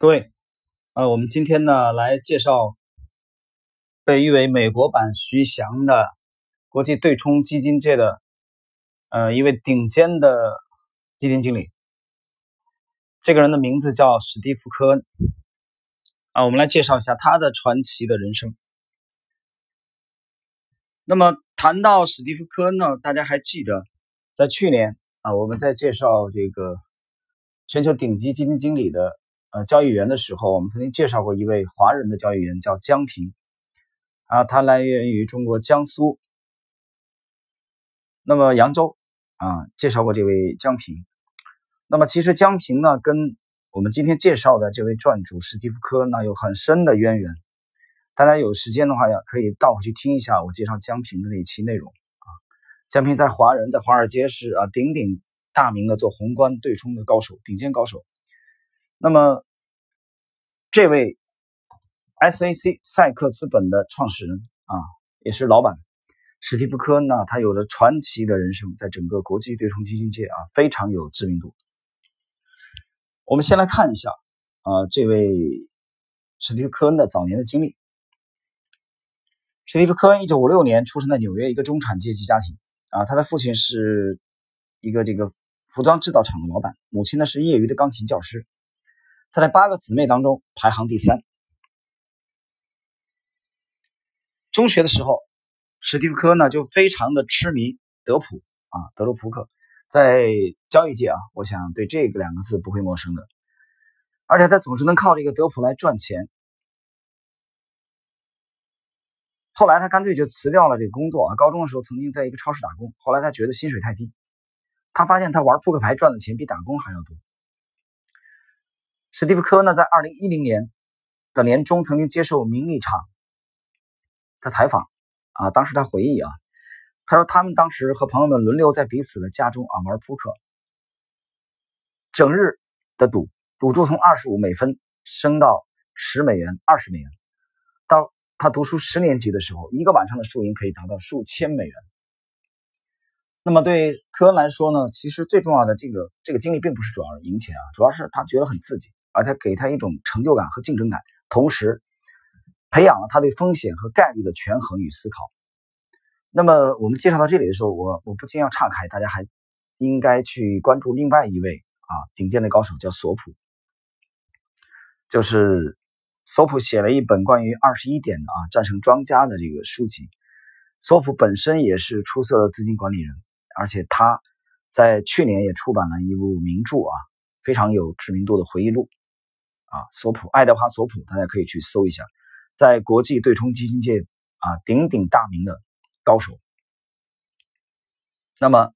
各位，呃，我们今天呢来介绍被誉为美国版徐翔的国际对冲基金界的呃一位顶尖的基金经理。这个人的名字叫史蒂夫·科恩啊，我们来介绍一下他的传奇的人生。那么谈到史蒂夫·科恩呢，大家还记得在去年啊，我们在介绍这个全球顶级基金经理的。呃，交易员的时候，我们曾经介绍过一位华人的交易员，叫江平，啊，他来源于中国江苏，那么扬州，啊，介绍过这位江平。那么其实江平呢，跟我们今天介绍的这位传主史蒂夫·科呢有很深的渊源。大家有时间的话呀，可以倒回去听一下我介绍江平的那一期内容啊。江平在华人，在华尔街是啊鼎鼎大名的做宏观对冲的高手，顶尖高手。那么，这位 SAC 赛克资本的创始人啊，也是老板史蒂夫·科恩呢，他有着传奇的人生，在整个国际对冲基金界啊非常有知名度。我们先来看一下啊，这位史蒂夫·科恩的早年的经历。史蒂夫·科恩一九五六年出生在纽约一个中产阶级家庭啊，他的父亲是一个这个服装制造厂的老板，母亲呢是业余的钢琴教师。他在八个姊妹当中排行第三。中学的时候，史蒂夫·科呢就非常的痴迷德普啊，德州扑克，在交易界啊，我想对这个两个字不会陌生的。而且他总是能靠这个德普来赚钱。后来他干脆就辞掉了这个工作啊。高中的时候曾经在一个超市打工，后来他觉得薪水太低，他发现他玩扑克牌赚的钱比打工还要多。史蒂夫·科呢，在二零一零年的年中曾经接受《名利场》的采访啊，当时他回忆啊，他说他们当时和朋友们轮流在彼此的家中啊玩扑克，整日的赌，赌注从二十五美分升到十美元、二十美元，到他读书十年级的时候，一个晚上的输赢可以达到数千美元。那么对科恩来说呢，其实最重要的这个这个经历并不是主要赢钱啊，主要是他觉得很刺激。而且给他一种成就感和竞争感，同时培养了他对风险和概率的权衡与思考。那么我们介绍到这里的时候，我我不禁要岔开，大家还应该去关注另外一位啊顶尖的高手，叫索普。就是索普写了一本关于二十一点的啊战胜庄家的这个书籍。索普本身也是出色的资金管理人，而且他在去年也出版了一部名著啊，非常有知名度的回忆录。啊，索普，爱德华·索普，大家可以去搜一下，在国际对冲基金界啊鼎鼎大名的高手。那么，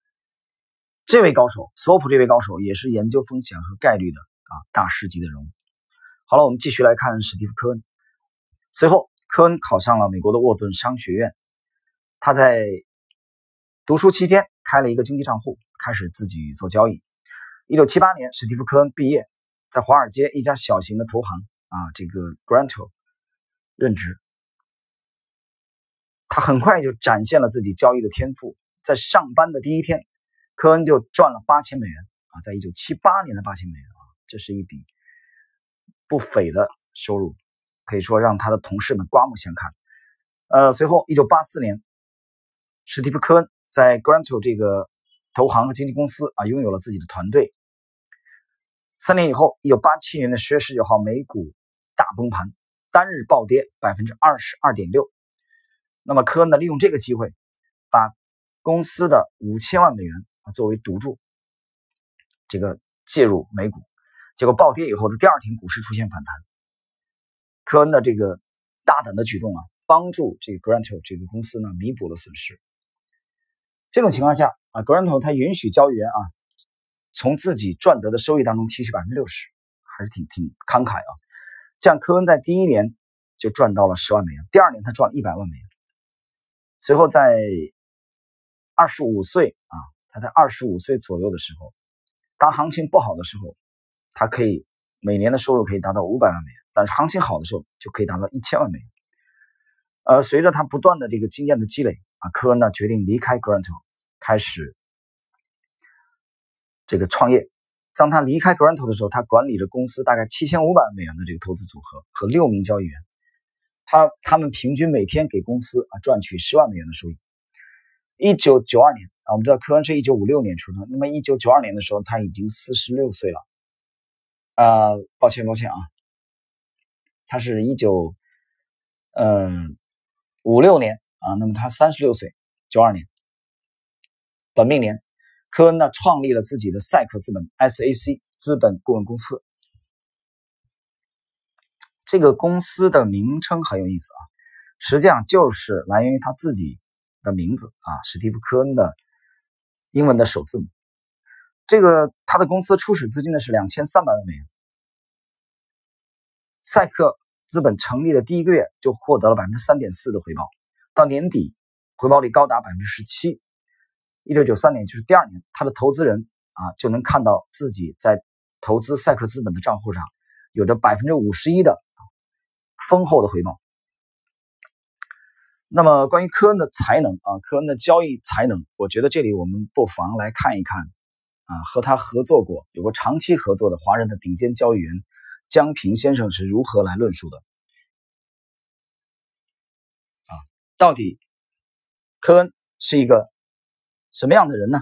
这位高手，索普这位高手也是研究风险和概率的啊大师级的人物。好了，我们继续来看史蒂夫·科恩。随后，科恩考上了美国的沃顿商学院，他在读书期间开了一个经济账户，开始自己做交易。一九七八年，史蒂夫·科恩毕业。在华尔街一家小型的投行啊，这个 Granto 任职，他很快就展现了自己交易的天赋。在上班的第一天，科恩就赚了八千美元啊，在一九七八年的八千美元啊，这是一笔不菲的收入，可以说让他的同事们刮目相看。呃，随后一九八四年，史蒂夫·科恩在 Granto 这个投行和经纪公司啊，拥有了自己的团队。三年以后，一九八七年的十月十九号，美股大崩盘，单日暴跌百分之二十二点六。那么科恩呢，利用这个机会，把公司的五千万美元啊作为赌注，这个介入美股，结果暴跌以后的第二天，股市出现反弹。科恩的这个大胆的举动啊，帮助这个 Grant 这个公司呢弥补了损失。这种情况下啊，Grant 他允许交易员啊。从自己赚得的收益当中提取百分之六十，还是挺挺慷慨啊！这样，科恩在第一年就赚到了十万美元，第二年他赚了一百万美元。随后在二十五岁啊，他在二十五岁左右的时候，当行情不好的时候，他可以每年的收入可以达到五百万美元，但是行情好的时候就可以达到一千万美元。呃，随着他不断的这个经验的积累啊，科恩呢决定离开 Grant，开始。这个创业当他离开格兰特的时候，他管理着公司大概七千五百万美元的这个投资组合和六名交易员，他他们平均每天给公司啊赚取十万美元的收益。一九九二年啊，我们知道科恩是一九五六年出生，那么一九九二年的时候他已经四十六岁了。啊，抱歉抱歉啊，他是一九嗯五六年啊，那么他三十六岁，九二年本命年。科恩呢，创立了自己的赛克资本 （SAC） 资本顾问公司。这个公司的名称很有意思啊，实际上就是来源于他自己的名字啊，史蒂夫·科恩的英文的首字母。这个他的公司初始资金呢是两千三百万美元。赛克资本成立的第一个月就获得了百分之三点四的回报，到年底回报率高达百分之十七。一九九三年，就是第二年，他的投资人啊就能看到自己在投资赛克资本的账户上有着百分之五十一的丰厚的回报。那么，关于科恩的才能啊，科恩的交易才能，我觉得这里我们不妨来看一看啊，和他合作过、有过长期合作的华人的顶尖交易员江平先生是如何来论述的啊？到底科恩是一个？什么样的人呢？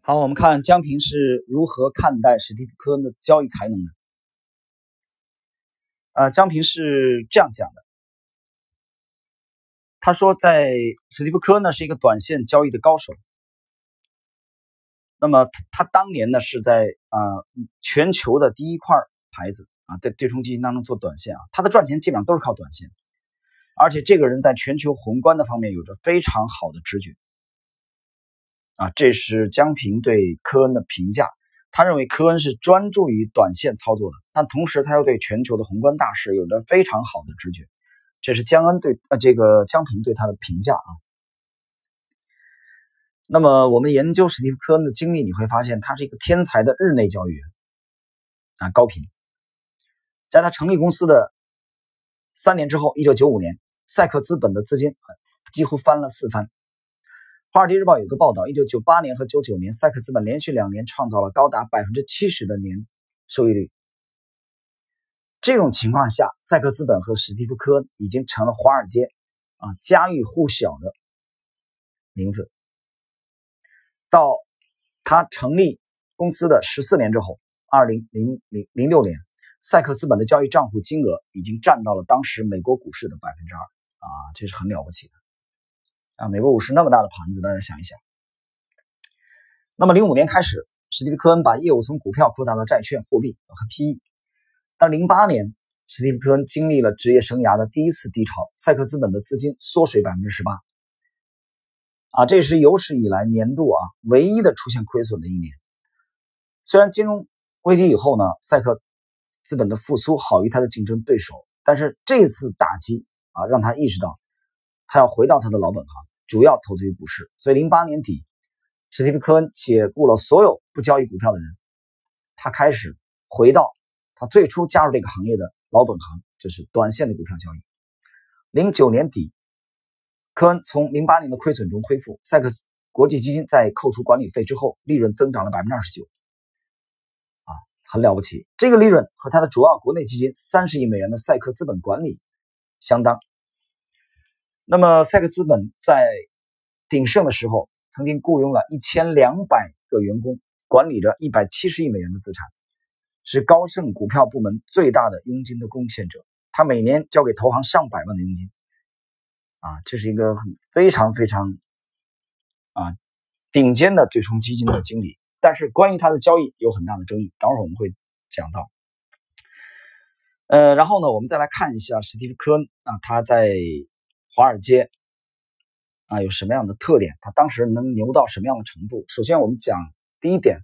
好，我们看江平是如何看待史蒂夫·科恩的交易才能的。呃，江平是这样讲的，他说，在史蒂夫·科恩呢是一个短线交易的高手。那么他当年呢是在啊全球的第一块牌子啊对对冲基金当中做短线啊，他的赚钱基本上都是靠短线。而且这个人在全球宏观的方面有着非常好的直觉，啊，这是江平对科恩的评价。他认为科恩是专注于短线操作的，但同时他又对全球的宏观大势有着非常好的直觉。这是江恩对呃这个江平对他的评价啊。那么我们研究史蒂夫·科恩的经历，你会发现他是一个天才的日内交易员啊，高频。在他成立公司的三年之后，一九九五年。赛克资本的资金几乎翻了四番。《华尔街日报》有个报道，一九九八年和九九年，赛克资本连续两年创造了高达百分之七十的年收益率。这种情况下，赛克资本和史蒂夫·科已经成了华尔街啊家喻户晓的名字。到他成立公司的十四年之后，二零零零零六年，赛克资本的交易账户金额已经占到了当时美国股市的百分之二。啊，这是很了不起的啊！美国股市那么大的盘子，大家想一想。那么，零五年开始，史蒂夫·科恩把业务从股票扩大到债券、货币和 PE。但零八年，史蒂夫·科恩经历了职业生涯的第一次低潮，赛克资本的资金缩水百分之十八。啊，这是有史以来年度啊唯一的出现亏损的一年。虽然金融危机以后呢，赛克资本的复苏好于他的竞争对手，但是这次打击。啊，让他意识到，他要回到他的老本行，主要投资于股市。所以，零八年底，史蒂夫·科恩解雇了所有不交易股票的人，他开始回到他最初加入这个行业的老本行，就是短线的股票交易。零九年底，科恩从零八年的亏损中恢复，赛克斯国际基金在扣除管理费之后，利润增长了百分之二十九，啊，很了不起。这个利润和他的主要国内基金三十亿美元的赛克资本管理。相当。那么，赛克资本在鼎盛的时候，曾经雇佣了一千两百个员工，管理着一百七十亿美元的资产，是高盛股票部门最大的佣金的贡献者。他每年交给投行上百万的佣金，啊，这是一个很非常非常啊顶尖的对冲基金的经理。但是，关于他的交易有很大的争议，等会儿我们会讲到。呃，然后呢，我们再来看一下史蒂夫·科恩啊，他在华尔街啊有什么样的特点？他当时能牛到什么样的程度？首先，我们讲第一点，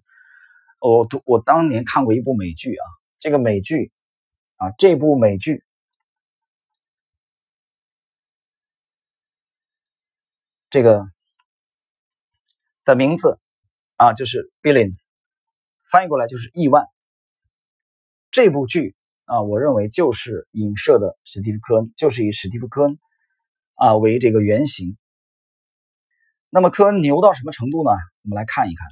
我读我当年看过一部美剧啊，这个美剧啊，这部美剧这个的名字啊就是 Billions，翻译过来就是亿万。这部剧。啊，我认为就是影射的史蒂夫·科恩，就是以史蒂夫·科恩啊为这个原型。那么科恩牛到什么程度呢？我们来看一看，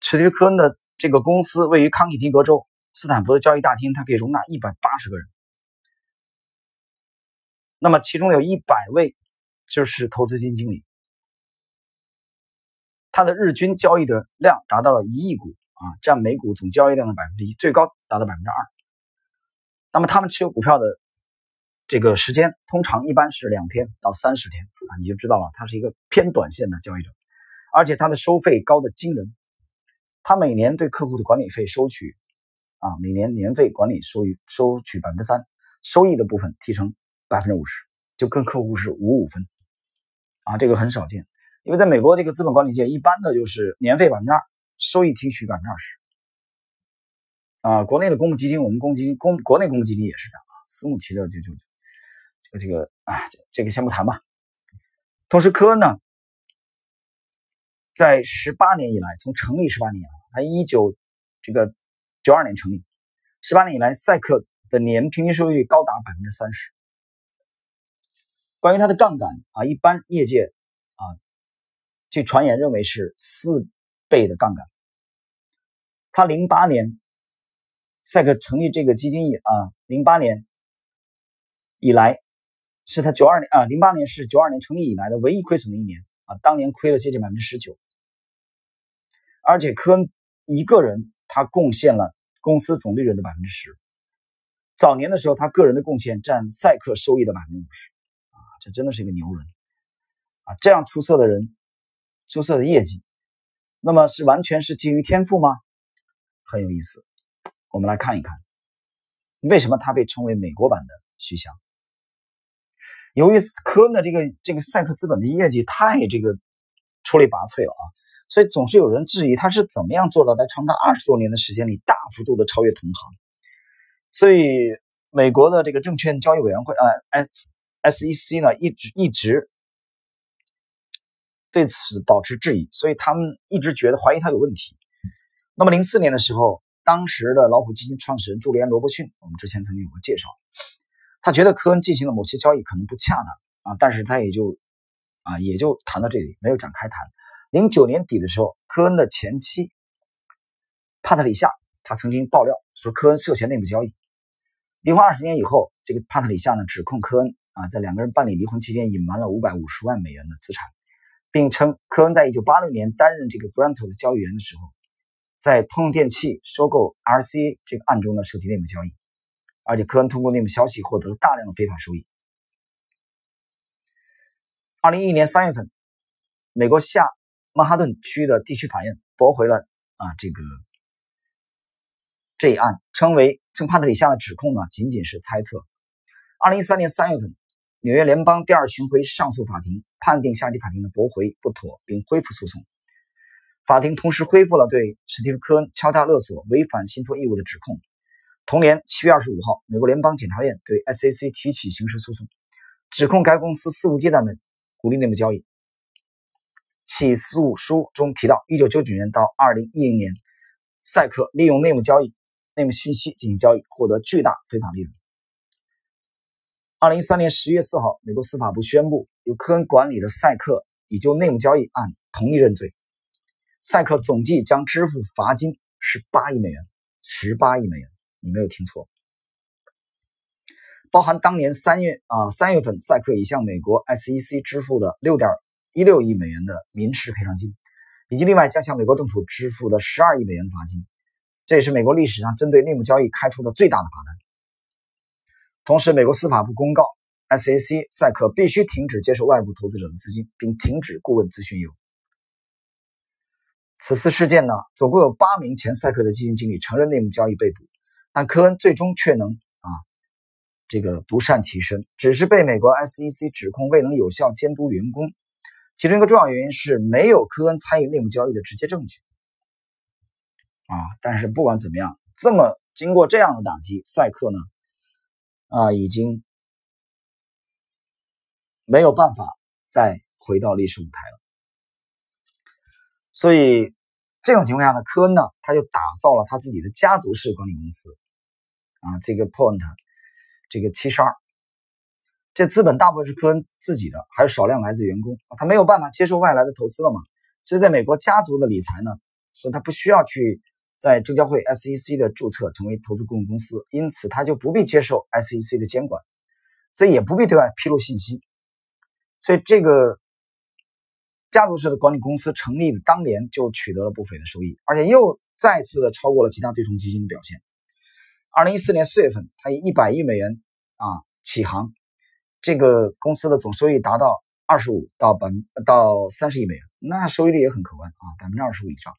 史蒂夫·科恩的这个公司位于康涅狄格州斯坦福的交易大厅，它可以容纳一百八十个人。那么其中有一百位就是投资基金经理，他的日均交易的量达到了一亿股啊，占每股总交易量的百分之一，最高达到百分之二。那么他们持有股票的这个时间通常一般是两天到三十天啊，你就知道了，他是一个偏短线的交易者，而且他的收费高的惊人，他每年对客户的管理费收取啊，每年年费管理收益收取百分之三，收益的部分提成。百分之五十，就跟客户是五五分，啊，这个很少见，因为在美国这个资本管理界，一般的就是年费百分之二，收益提取百分之二十，啊，国内的公募基金，我们公积金公国内公募基金也是这样啊，私募提的就就这个这个啊，这个先不谈吧。同时，科恩呢，在十八年以来，从成立十八年啊，他一九这个九二年成立，十八年以来，赛克的年平均收益率高达百分之三十。关于它的杠杆啊，一般业界啊，据传言认为是四倍的杠杆。他零八年赛克成立这个基金以啊，零八年以来是他九二年啊，零八年是九二年成立以来的唯一亏损的一年啊，当年亏了接近百分之十九。而且科恩一个人他贡献了公司总利润的百分之十。早年的时候，他个人的贡献占赛克收益的百分之五十啊。这真的是一个牛人啊！这样出色的人，出色的业绩，那么是完全是基于天赋吗？很有意思，我们来看一看，为什么他被称为美国版的徐翔？由于科恩的这个这个赛克资本的业绩太这个出类拔萃了啊，所以总是有人质疑他是怎么样做到在长达二十多年的时间里大幅度的超越同行。所以美国的这个证券交易委员会啊，S。SEC 呢一直一直对此保持质疑，所以他们一直觉得怀疑他有问题。那么零四年的时候，当时的老虎基金创始人朱利安·罗伯逊，我们之前曾经有过介绍，他觉得科恩进行了某些交易可能不恰当啊，但是他也就啊也就谈到这里，没有展开谈。零九年底的时候，科恩的前妻帕特里夏，他曾经爆料说科恩涉嫌内幕交易。离婚二十年以后，这个帕特里夏呢指控科恩。啊，在两个人办理离婚期间，隐瞒了五百五十万美元的资产，并称科恩在一九八六年担任这个 Grant 的交易员的时候，在通用电气收购 RCA 这个案中呢涉及内幕交易，而且科恩通过内幕消息获得了大量的非法收益。二零一一年三月份，美国下曼哈顿区的地区法院驳回了啊这个这一案，称为称帕特里夏的指控呢仅仅是猜测。二零一三年三月份。纽约联邦第二巡回上诉法庭判定下级法庭的驳回不妥，并恢复诉讼。法庭同时恢复了对史蒂夫·科恩敲诈勒索、违反信托义务的指控。同年七月二十五号，美国联邦检察院对 SAC 提起刑事诉讼，指控该公司肆无忌惮的鼓励内幕交易。起诉书中提到，一九九九年到二零一零年，赛克利用内幕交易、内幕信息进行交易，获得巨大非法利润。二零一三年十月四号，美国司法部宣布，由科恩管理的赛克已就内幕交易案同意认罪。赛克总计将支付罚金十八亿美元，十八亿美元，你没有听错，包含当年三月啊三月份赛克已向美国 SEC 支付的六点一六亿美元的民事赔偿金，以及另外将向美国政府支付的十二亿美元的罚金。这也是美国历史上针对内幕交易开出的最大的罚单。同时，美国司法部公告，SAC 赛克必须停止接受外部投资者的资金，并停止顾问咨询业务。此次事件呢，总共有八名前赛克的基金经理承认内幕交易被捕，但科恩最终却能啊这个独善其身，只是被美国 SEC 指控未能有效监督员工。其中一个重要原因是没有科恩参与内幕交易的直接证据。啊，但是不管怎么样，这么经过这样的打击，赛克呢？啊，已经没有办法再回到历史舞台了。所以这种情况下呢，科恩呢，他就打造了他自己的家族式管理公司啊，这个 Point，这个七十二，这资本大部分是科恩自己的，还有少量来自员工，他没有办法接受外来的投资了嘛？所以在美国家族的理财呢，所以他不需要去在证交会 SEC 的注册成为投资顾问公司，因此他就不必接受 SEC 的监管，所以也不必对外披露信息。所以这个家族式的管理公司成立的当年就取得了不菲的收益，而且又再次的超过了其他对冲基金的表现。二零一四年四月份，他以一百亿美元啊起航。这个公司的总收益达到二十五到百到三十亿美元，那收益率也很可观啊，百分之二十五以上。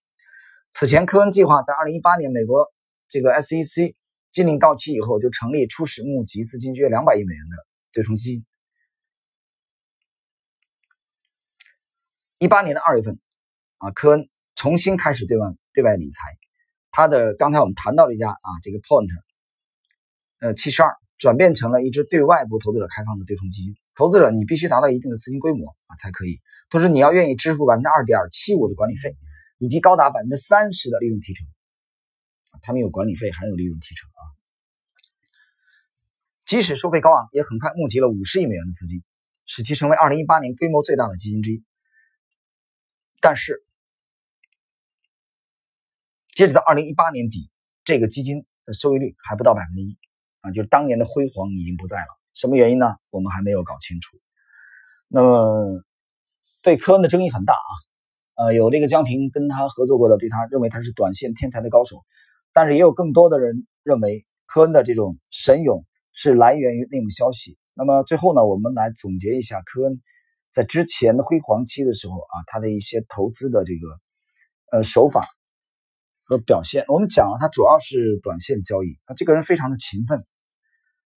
此前，科恩计划在二零一八年美国这个 SEC 禁令到期以后，就成立初始募集资金约两百亿美元的对冲基金。一八年的二月份，啊，科恩重新开始对外对外理财，他的刚才我们谈到了一家啊，这个 Point，呃，七十二。转变成了一支对外部投资者开放的对冲基金。投资者你必须达到一定的资金规模啊才可以，同时你要愿意支付百分之二点七五的管理费，以及高达百分之三十的利润提成。他们有管理费，还有利润提成啊。即使收费高昂，也很快募集了五十亿美元的资金，使其成为二零一八年规模最大的基金之一。但是，截止到二零一八年底，这个基金的收益率还不到百分之一。啊，就是当年的辉煌已经不在了，什么原因呢？我们还没有搞清楚。那么，对科恩的争议很大啊。呃，有那个江平跟他合作过的，对他认为他是短线天才的高手，但是也有更多的人认为科恩的这种神勇是来源于内幕消息。那么最后呢，我们来总结一下科恩在之前的辉煌期的时候啊，他的一些投资的这个呃手法。和表现，我们讲了，他主要是短线交易。他这个人非常的勤奋，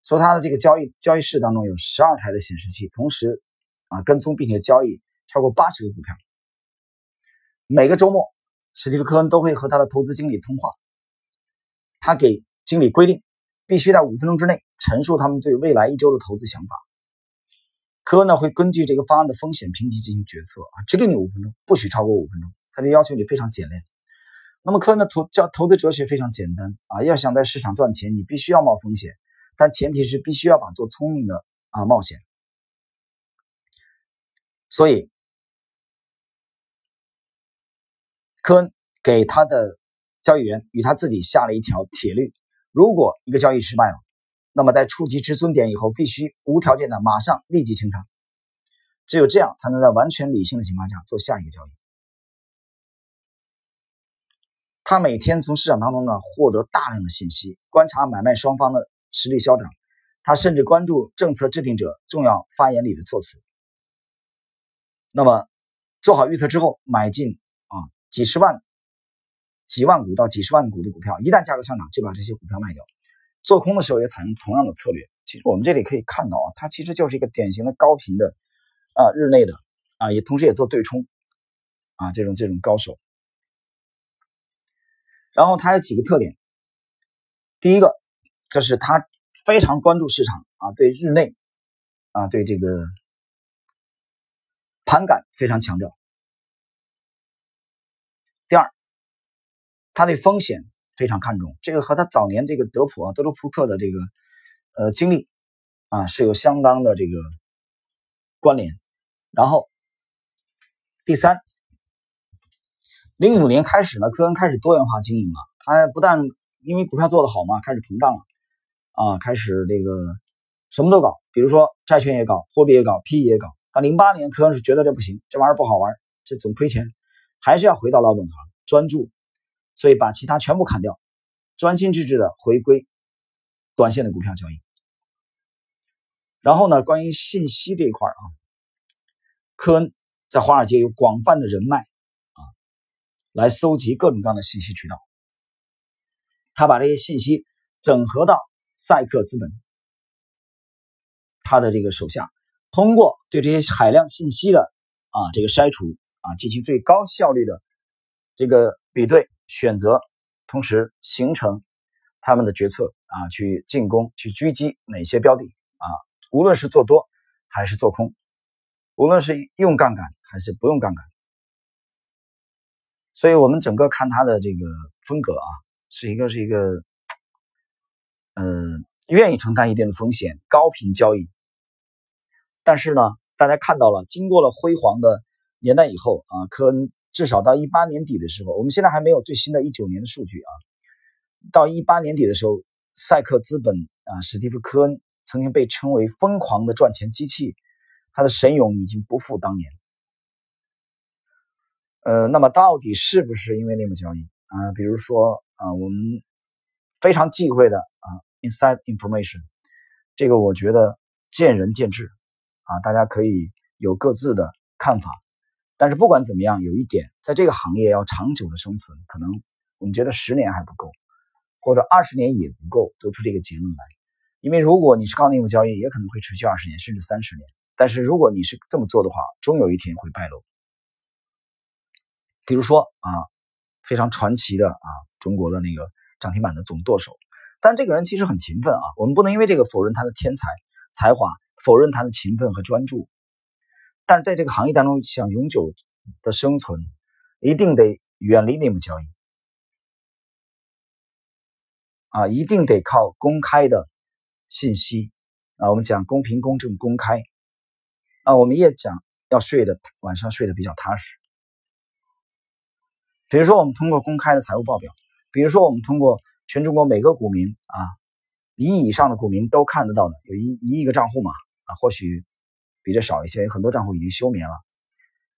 说他的这个交易交易室当中有十二台的显示器，同时啊跟踪并且交易超过八十个股票。每个周末，史蒂夫·科恩都会和他的投资经理通话，他给经理规定，必须在五分钟之内陈述他们对未来一周的投资想法。科恩呢会根据这个方案的风险评级进行决策啊，只给你五分钟，不许超过五分钟。他就要求你非常简练。那么，科恩的投叫投资哲学非常简单啊，要想在市场赚钱，你必须要冒风险，但前提是必须要把做聪明的啊冒险。所以，科恩给他的交易员与他自己下了一条铁律：如果一个交易失败了，那么在触及止损点以后，必须无条件的马上立即清仓，只有这样才能在完全理性的情况下做下一个交易。他每天从市场当中呢获得大量的信息，观察买卖双方的实力消长。他甚至关注政策制定者重要发言里的措辞。那么做好预测之后，买进几十万、几万股到几十万股的股票，一旦价格上涨，就把这些股票卖掉。做空的时候也采用同样的策略。其实我们这里可以看到啊，它其实就是一个典型的高频的啊日内的啊，也同时也做对冲啊这种这种高手。然后它有几个特点，第一个就是它非常关注市场啊，对日内啊，对这个盘感非常强调。第二，他对风险非常看重，这个和他早年这个德普啊、德鲁普克的这个呃经历啊是有相当的这个关联。然后第三。零五年开始呢，科恩开始多元化经营了。他不但因为股票做得好嘛，开始膨胀了，啊，开始这个什么都搞，比如说债券也搞，货币也搞，PE 也搞。到零八年，科恩是觉得这不行，这玩意儿不好玩，这总亏钱，还是要回到老本行，专注，所以把其他全部砍掉，专心致志的回归短线的股票交易。然后呢，关于信息这一块啊，科恩在华尔街有广泛的人脉啊。来搜集各种各样的信息渠道，他把这些信息整合到赛克资本，他的这个手下，通过对这些海量信息的啊这个筛除啊，进行最高效率的这个比对选择，同时形成他们的决策啊，去进攻去狙击哪些标的啊，无论是做多还是做空，无论是用杠杆还是不用杠杆。所以，我们整个看他的这个风格啊，是一个是一个，呃，愿意承担一定的风险，高频交易，但是呢，大家看到了，经过了辉煌的年代以后啊，科恩至少到一八年底的时候，我们现在还没有最新的一九年的数据啊。到一八年底的时候，赛克资本啊，史蒂夫·科恩曾经被称为疯狂的赚钱机器，他的神勇已经不复当年。呃，那么到底是不是因为内幕交易啊？比如说啊，我们非常忌讳的啊，inside information，这个我觉得见仁见智啊，大家可以有各自的看法。但是不管怎么样，有一点，在这个行业要长久的生存，可能我们觉得十年还不够，或者二十年也不够，得出这个结论来。因为如果你是靠内幕交易，也可能会持续二十年甚至三十年。但是如果你是这么做的话，终有一天会败露。比如说啊，非常传奇的啊，中国的那个涨停板的总舵手，但这个人其实很勤奋啊。我们不能因为这个否认他的天才才华，否认他的勤奋和专注。但是在这个行业当中，想永久的生存，一定得远离内幕交易啊，一定得靠公开的信息啊。我们讲公平、公正、公开啊。我们也讲要睡的晚上睡得比较踏实。比如说，我们通过公开的财务报表，比如说我们通过全中国每个股民啊，一亿以上的股民都看得到的，有一一亿个账户嘛啊，或许比这少一些，有很多账户已经休眠了。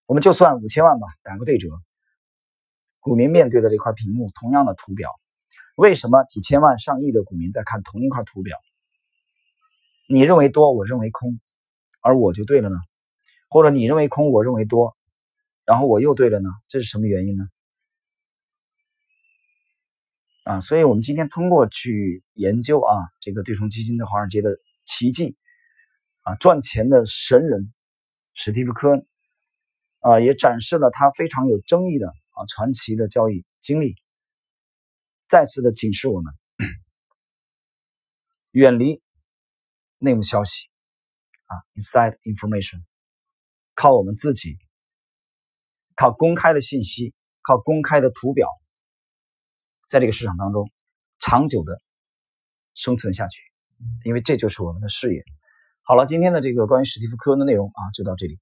我们就算五千万吧，打个对折，股民面对的这块屏幕，同样的图表，为什么几千万、上亿的股民在看同一块图表？你认为多，我认为空，而我就对了呢？或者你认为空，我认为多，然后我又对了呢？这是什么原因呢？啊，所以我们今天通过去研究啊，这个对冲基金的华尔街的奇迹，啊，赚钱的神人史蒂夫·科恩，啊，也展示了他非常有争议的啊传奇的交易经历，再次的警示我们，远离内幕消息啊，inside information，靠我们自己，靠公开的信息，靠公开的图表。在这个市场当中，长久的生存下去，因为这就是我们的事业。好了，今天的这个关于史蒂夫·科恩的内容啊，就到这里。